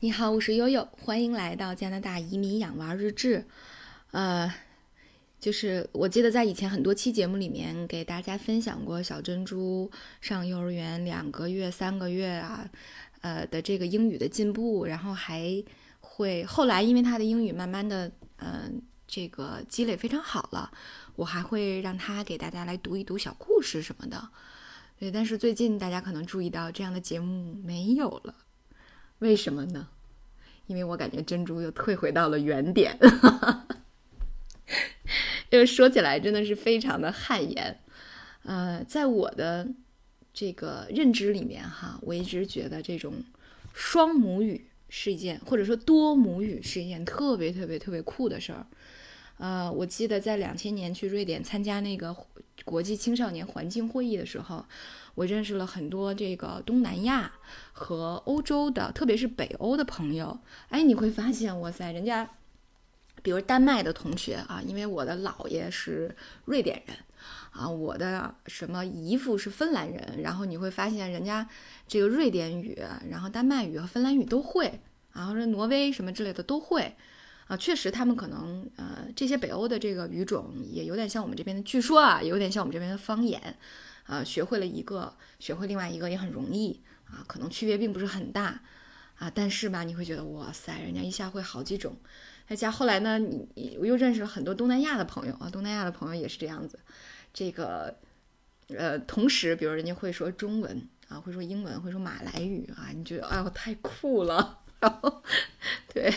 你好，我是悠悠，欢迎来到加拿大移民养娃日志。呃，就是我记得在以前很多期节目里面给大家分享过小珍珠上幼儿园两个月、三个月啊，呃的这个英语的进步，然后还会后来因为他的英语慢慢的，嗯，这个积累非常好了，我还会让他给大家来读一读小故事什么的。对，但是最近大家可能注意到这样的节目没有了。为什么呢？因为我感觉珍珠又退回到了原点，因为说起来真的是非常的汗颜。呃，在我的这个认知里面哈，我一直觉得这种双母语是一件，或者说多母语是一件特别特别特别酷的事儿。呃，我记得在两千年去瑞典参加那个国际青少年环境会议的时候。我认识了很多这个东南亚和欧洲的，特别是北欧的朋友。哎，你会发现，哇塞，人家，比如丹麦的同学啊，因为我的姥爷是瑞典人啊，我的什么姨父是芬兰人，然后你会发现，人家这个瑞典语，然后丹麦语和芬兰语都会，然后说挪威什么之类的都会啊。确实，他们可能呃，这些北欧的这个语种也有点像我们这边的，据说啊，有点像我们这边的方言。啊，学会了一个，学会另外一个也很容易啊，可能区别并不是很大啊，但是吧，你会觉得哇塞，人家一下会好几种。再加后来呢，你我又认识了很多东南亚的朋友啊，东南亚的朋友也是这样子。这个呃，同时，比如人家会说中文啊，会说英文，会说马来语啊，你觉得哎呦太酷了。然后对，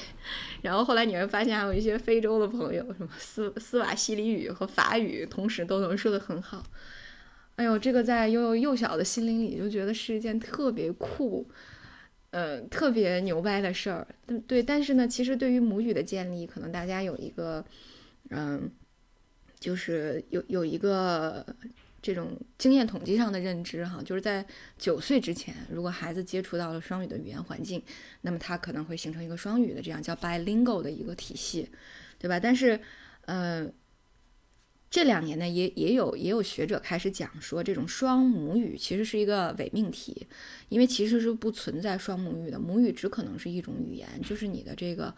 然后后来你会发现还有一些非洲的朋友，什么斯斯瓦西里语和法语，同时都能说得很好。哎呦，这个在悠悠幼小的心灵里就觉得是一件特别酷，呃，特别牛掰的事儿。对，但是呢，其实对于母语的建立，可能大家有一个，嗯，就是有有一个这种经验统计上的认知哈，就是在九岁之前，如果孩子接触到了双语的语言环境，那么他可能会形成一个双语的这样叫 bilingual 的一个体系，对吧？但是，嗯。这两年呢，也也有也有学者开始讲说，这种双母语其实是一个伪命题，因为其实是不存在双母语的，母语只可能是一种语言，就是你的这个，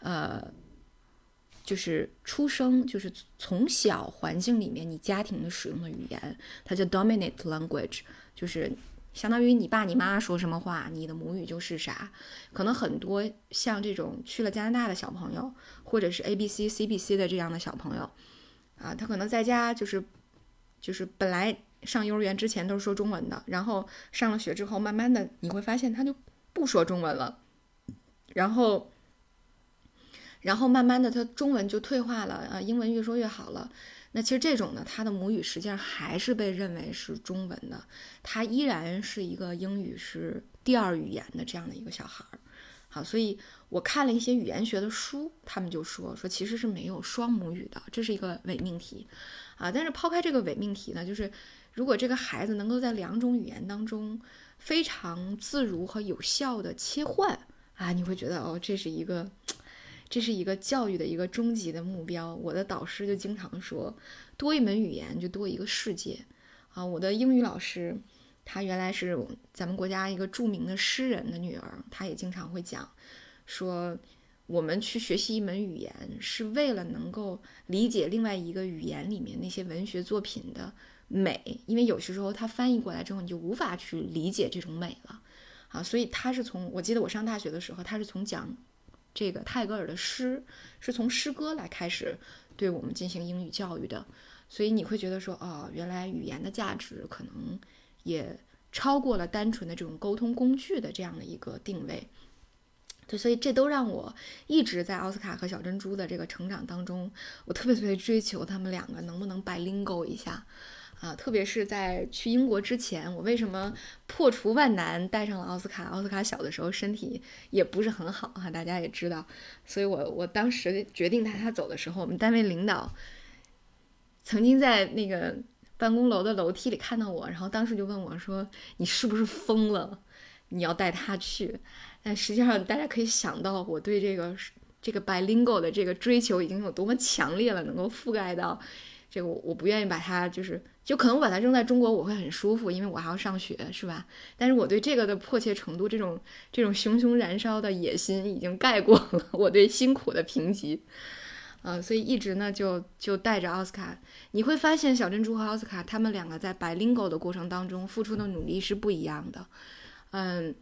呃，就是出生就是从小环境里面你家庭的使用的语言，它叫 dominant language，就是相当于你爸你妈说什么话，你的母语就是啥。可能很多像这种去了加拿大的小朋友，或者是 A B C C B C 的这样的小朋友。啊，他可能在家就是，就是本来上幼儿园之前都是说中文的，然后上了学之后，慢慢的你会发现他就不说中文了，然后，然后慢慢的他中文就退化了，啊，英文越说越好了。那其实这种呢，他的母语实际上还是被认为是中文的，他依然是一个英语是第二语言的这样的一个小孩儿。好，所以我看了一些语言学的书，他们就说说其实是没有双母语的，这是一个伪命题，啊，但是抛开这个伪命题呢，就是如果这个孩子能够在两种语言当中非常自如和有效的切换啊，你会觉得哦，这是一个，这是一个教育的一个终极的目标。我的导师就经常说，多一门语言就多一个世界，啊，我的英语老师。她原来是咱们国家一个著名的诗人的女儿，她也经常会讲，说我们去学习一门语言是为了能够理解另外一个语言里面那些文学作品的美，因为有些时候它翻译过来之后你就无法去理解这种美了，啊，所以她是从我记得我上大学的时候，她是从讲这个泰戈尔的诗，是从诗歌来开始对我们进行英语教育的，所以你会觉得说，哦，原来语言的价值可能。也超过了单纯的这种沟通工具的这样的一个定位，对，所以这都让我一直在奥斯卡和小珍珠的这个成长当中，我特别特别追求他们两个能不能 bilingual 一下啊，特别是在去英国之前，我为什么破除万难带上了奥斯卡？奥斯卡小的时候身体也不是很好哈，大家也知道，所以我我当时决定带他走的时候，我们单位领导曾经在那个。办公楼的楼梯里看到我，然后当时就问我说：“你是不是疯了？你要带他去？”但实际上，大家可以想到我对这个这个 bilingual 的这个追求已经有多么强烈了，能够覆盖到。这个我我不愿意把它就是就可能我把它扔在中国我会很舒服，因为我还要上学，是吧？但是我对这个的迫切程度，这种这种熊熊燃烧的野心已经盖过了 我对辛苦的评级，呃，所以一直呢就就带着奥斯卡，你会发现小珍珠和奥斯卡他们两个在 bilingual 的过程当中付出的努力是不一样的，嗯。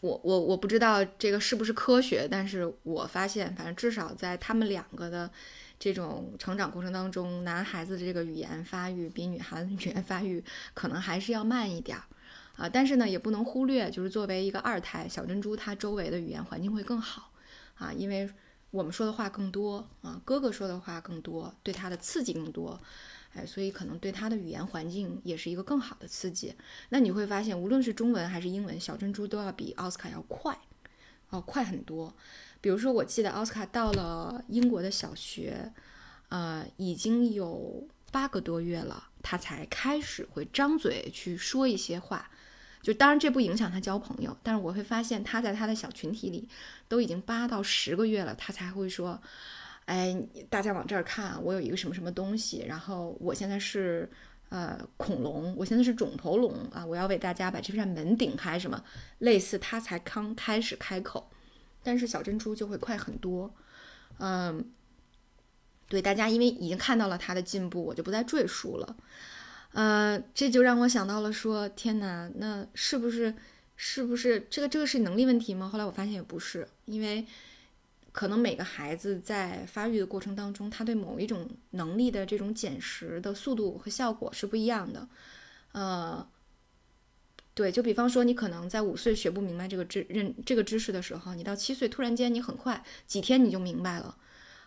我我我不知道这个是不是科学，但是我发现，反正至少在他们两个的这种成长过程当中，男孩子的这个语言发育比女孩子语言发育可能还是要慢一点儿啊。但是呢，也不能忽略，就是作为一个二胎小珍珠，她周围的语言环境会更好啊，因为我们说的话更多啊，哥哥说的话更多，对他的刺激更多。哎，所以可能对他的语言环境也是一个更好的刺激。那你会发现，无论是中文还是英文，小珍珠都要比奥斯卡要快，哦，快很多。比如说，我记得奥斯卡到了英国的小学，呃，已经有八个多月了，他才开始会张嘴去说一些话。就当然这不影响他交朋友，但是我会发现他在他的小群体里都已经八到十个月了，他才会说。哎，大家往这儿看，我有一个什么什么东西，然后我现在是呃恐龙，我现在是肿头龙啊，我要为大家把这扇门顶开，什么类似，他才刚开始开口，但是小珍珠就会快很多，嗯，对大家，因为已经看到了他的进步，我就不再赘述了，呃，这就让我想到了说，天哪，那是不是是不是这个这个是能力问题吗？后来我发现也不是，因为。可能每个孩子在发育的过程当中，他对某一种能力的这种捡拾的速度和效果是不一样的。呃，对，就比方说，你可能在五岁学不明白这个知认这个知识的时候，你到七岁突然间你很快几天你就明白了。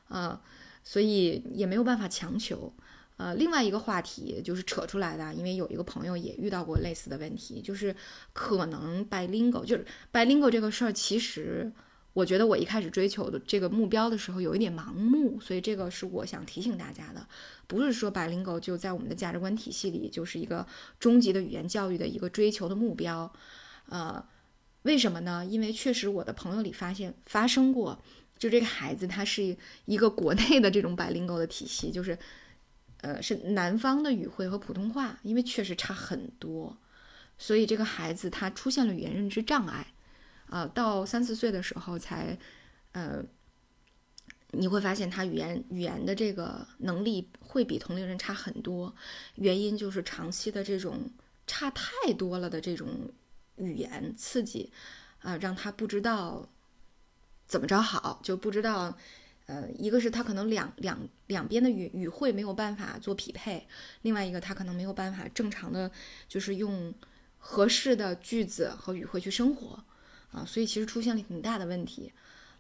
呃，所以也没有办法强求。呃，另外一个话题就是扯出来的，因为有一个朋友也遇到过类似的问题，就是可能 bilingual 就是 bilingual 这个事儿其实。我觉得我一开始追求的这个目标的时候有一点盲目，所以这个是我想提醒大家的，不是说 bilingual 就在我们的价值观体系里就是一个终极的语言教育的一个追求的目标。呃，为什么呢？因为确实我的朋友里发现发生过，就这个孩子他是一个国内的这种 bilingual 的体系，就是呃是南方的语汇和普通话，因为确实差很多，所以这个孩子他出现了语言认知障碍。啊，到三四岁的时候才，呃，你会发现他语言语言的这个能力会比同龄人差很多，原因就是长期的这种差太多了的这种语言刺激，啊，让他不知道怎么着好，就不知道，呃，一个是他可能两两两边的语语汇没有办法做匹配，另外一个他可能没有办法正常的，就是用合适的句子和语汇去生活。啊，所以其实出现了挺大的问题，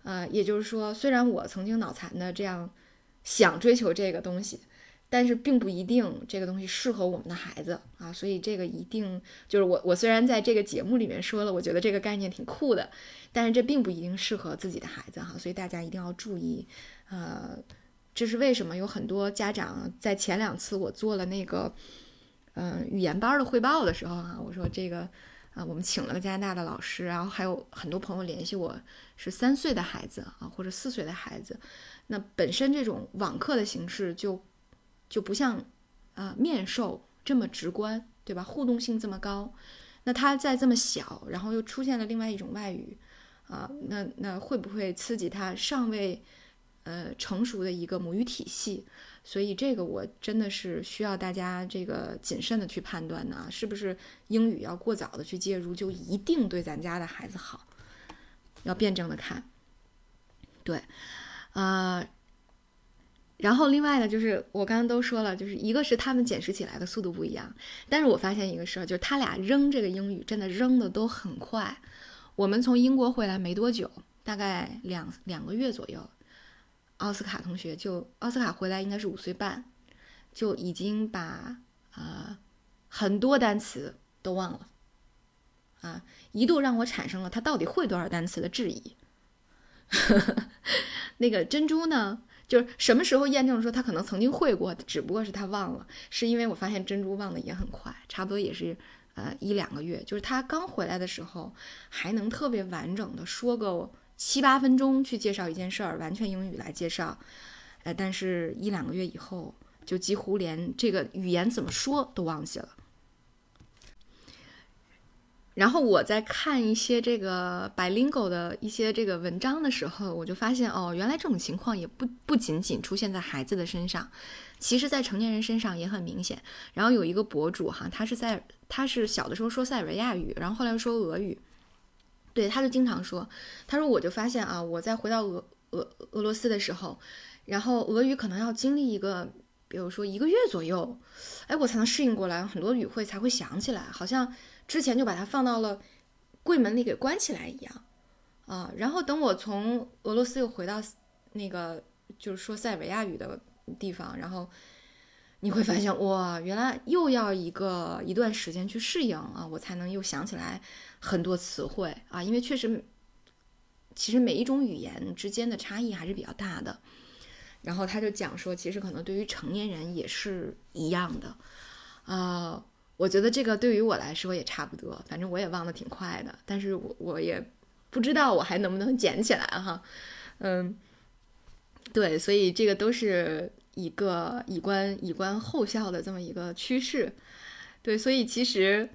呃，也就是说，虽然我曾经脑残的这样想追求这个东西，但是并不一定这个东西适合我们的孩子啊。所以这个一定就是我，我虽然在这个节目里面说了，我觉得这个概念挺酷的，但是这并不一定适合自己的孩子哈。所以大家一定要注意，呃，这是为什么有很多家长在前两次我做了那个嗯语言班的汇报的时候啊，我说这个。啊，我们请了个加拿大的老师，然后还有很多朋友联系我，是三岁的孩子啊，或者四岁的孩子。那本身这种网课的形式就就不像啊面授这么直观，对吧？互动性这么高。那他在这么小，然后又出现了另外一种外语啊，那那会不会刺激他尚未呃成熟的一个母语体系？所以这个我真的是需要大家这个谨慎的去判断呢，是不是英语要过早的去介入就一定对咱家的孩子好？要辩证的看。对，呃，然后另外呢，就是我刚刚都说了，就是一个是他们捡拾起来的速度不一样，但是我发现一个事儿，就是他俩扔这个英语真的扔的都很快。我们从英国回来没多久，大概两两个月左右。奥斯卡同学就奥斯卡回来应该是五岁半，就已经把啊很多单词都忘了，啊一度让我产生了他到底会多少单词的质疑。那个珍珠呢，就是什么时候验证说他可能曾经会过，只不过是他忘了，是因为我发现珍珠忘的也很快，差不多也是呃一两个月，就是他刚回来的时候还能特别完整的说个。七八分钟去介绍一件事儿，完全英语来介绍，呃，但是一两个月以后，就几乎连这个语言怎么说都忘记了。然后我在看一些这个 bilingual 的一些这个文章的时候，我就发现哦，原来这种情况也不不仅仅出现在孩子的身上，其实在成年人身上也很明显。然后有一个博主哈，他是在他是小的时候说塞尔维亚语，然后后来说俄语，对，他就经常说，他说我就发现啊，我在回到俄俄俄罗斯的时候，然后俄语可能要经历一个，比如说一个月左右，哎，我才能适应过来，很多语汇才会想起来，好像。之前就把它放到了柜门里给关起来一样，啊，然后等我从俄罗斯又回到那个就是说塞尔维亚语的地方，然后你会发现哇，原来又要一个一段时间去适应啊，我才能又想起来很多词汇啊，因为确实其实每一种语言之间的差异还是比较大的。然后他就讲说，其实可能对于成年人也是一样的，啊。我觉得这个对于我来说也差不多，反正我也忘得挺快的，但是我我也不知道我还能不能捡起来哈，嗯，对，所以这个都是一个以观以观后效的这么一个趋势，对，所以其实，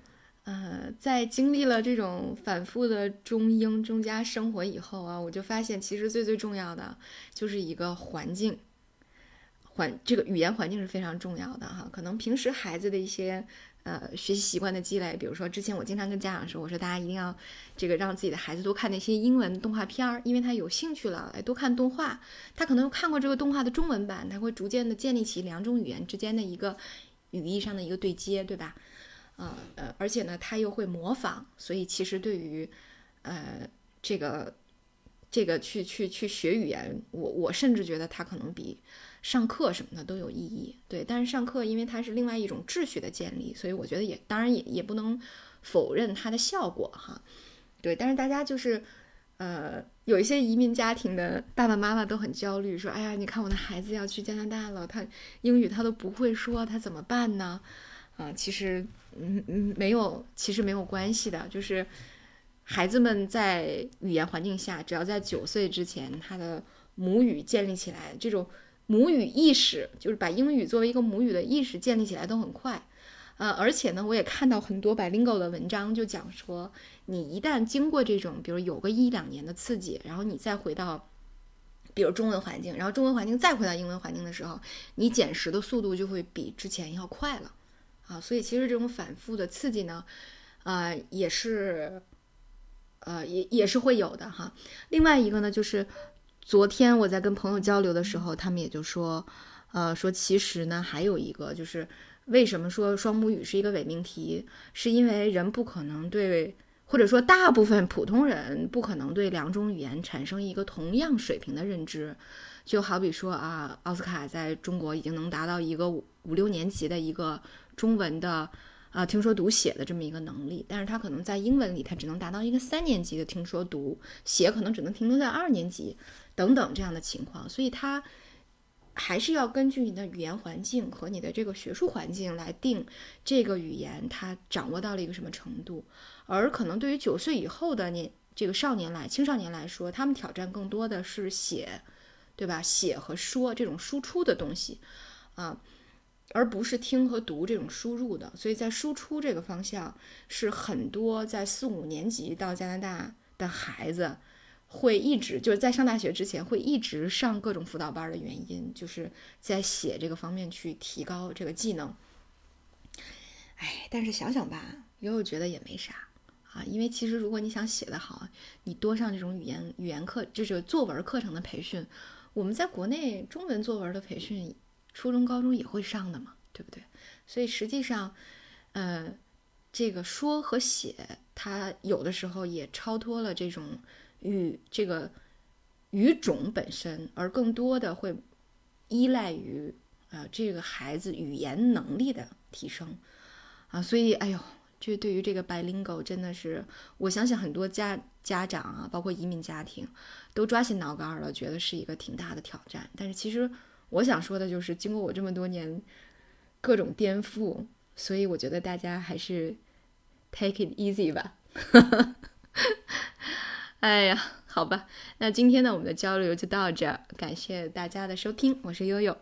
呃，在经历了这种反复的中英中加生活以后啊，我就发现其实最最重要的就是一个环境，环这个语言环境是非常重要的哈，可能平时孩子的一些。呃，学习习惯的积累，比如说之前我经常跟家长说，我说大家一定要这个让自己的孩子多看那些英文动画片儿，因为他有兴趣了，哎，多看动画，他可能看过这个动画的中文版，他会逐渐的建立起两种语言之间的一个语义上的一个对接，对吧？呃呃，而且呢，他又会模仿，所以其实对于呃这个这个去去去学语言，我我甚至觉得他可能比。上课什么的都有意义，对，但是上课因为它是另外一种秩序的建立，所以我觉得也当然也也不能否认它的效果哈，对，但是大家就是，呃，有一些移民家庭的爸爸妈妈都很焦虑，说，哎呀，你看我的孩子要去加拿大了，他英语他都不会说，他怎么办呢？啊，其实，嗯嗯，没有，其实没有关系的，就是孩子们在语言环境下，只要在九岁之前，他的母语建立起来，这种。母语意识就是把英语作为一个母语的意识建立起来都很快，呃，而且呢，我也看到很多 bilingual 的文章，就讲说，你一旦经过这种，比如有个一两年的刺激，然后你再回到，比如中文环境，然后中文环境再回到英文环境的时候，你捡拾的速度就会比之前要快了，啊，所以其实这种反复的刺激呢，呃，也是，呃，也也是会有的哈。另外一个呢，就是。昨天我在跟朋友交流的时候，他们也就说，呃，说其实呢，还有一个就是为什么说双母语是一个伪命题，是因为人不可能对，或者说大部分普通人不可能对两种语言产生一个同样水平的认知。就好比说啊，奥斯卡在中国已经能达到一个五五六年级的一个中文的啊听说读写的这么一个能力，但是他可能在英文里他只能达到一个三年级的听说读写，可能只能停留在二年级。等等这样的情况，所以它还是要根据你的语言环境和你的这个学术环境来定这个语言它掌握到了一个什么程度。而可能对于九岁以后的年这个少年来青少年来说，他们挑战更多的是写，对吧？写和说这种输出的东西啊，而不是听和读这种输入的。所以在输出这个方向，是很多在四五年级到加拿大的孩子。会一直就是在上大学之前会一直上各种辅导班的原因，就是在写这个方面去提高这个技能。哎，但是想想吧，悠悠觉得也没啥啊，因为其实如果你想写得好，你多上这种语言语言课，就是作文课程的培训，我们在国内中文作文的培训，初中高中也会上的嘛，对不对？所以实际上，呃，这个说和写，它有的时候也超脱了这种。语这个语种本身，而更多的会依赖于啊这个孩子语言能力的提升啊，所以哎呦，这对于这个 bilingual 真的是，我相信很多家家长啊，包括移民家庭，都抓心挠肝了，觉得是一个挺大的挑战。但是其实我想说的就是，经过我这么多年各种颠覆，所以我觉得大家还是 take it easy 吧。哎呀，好吧，那今天呢，我们的交流就到这儿，感谢大家的收听，我是悠悠。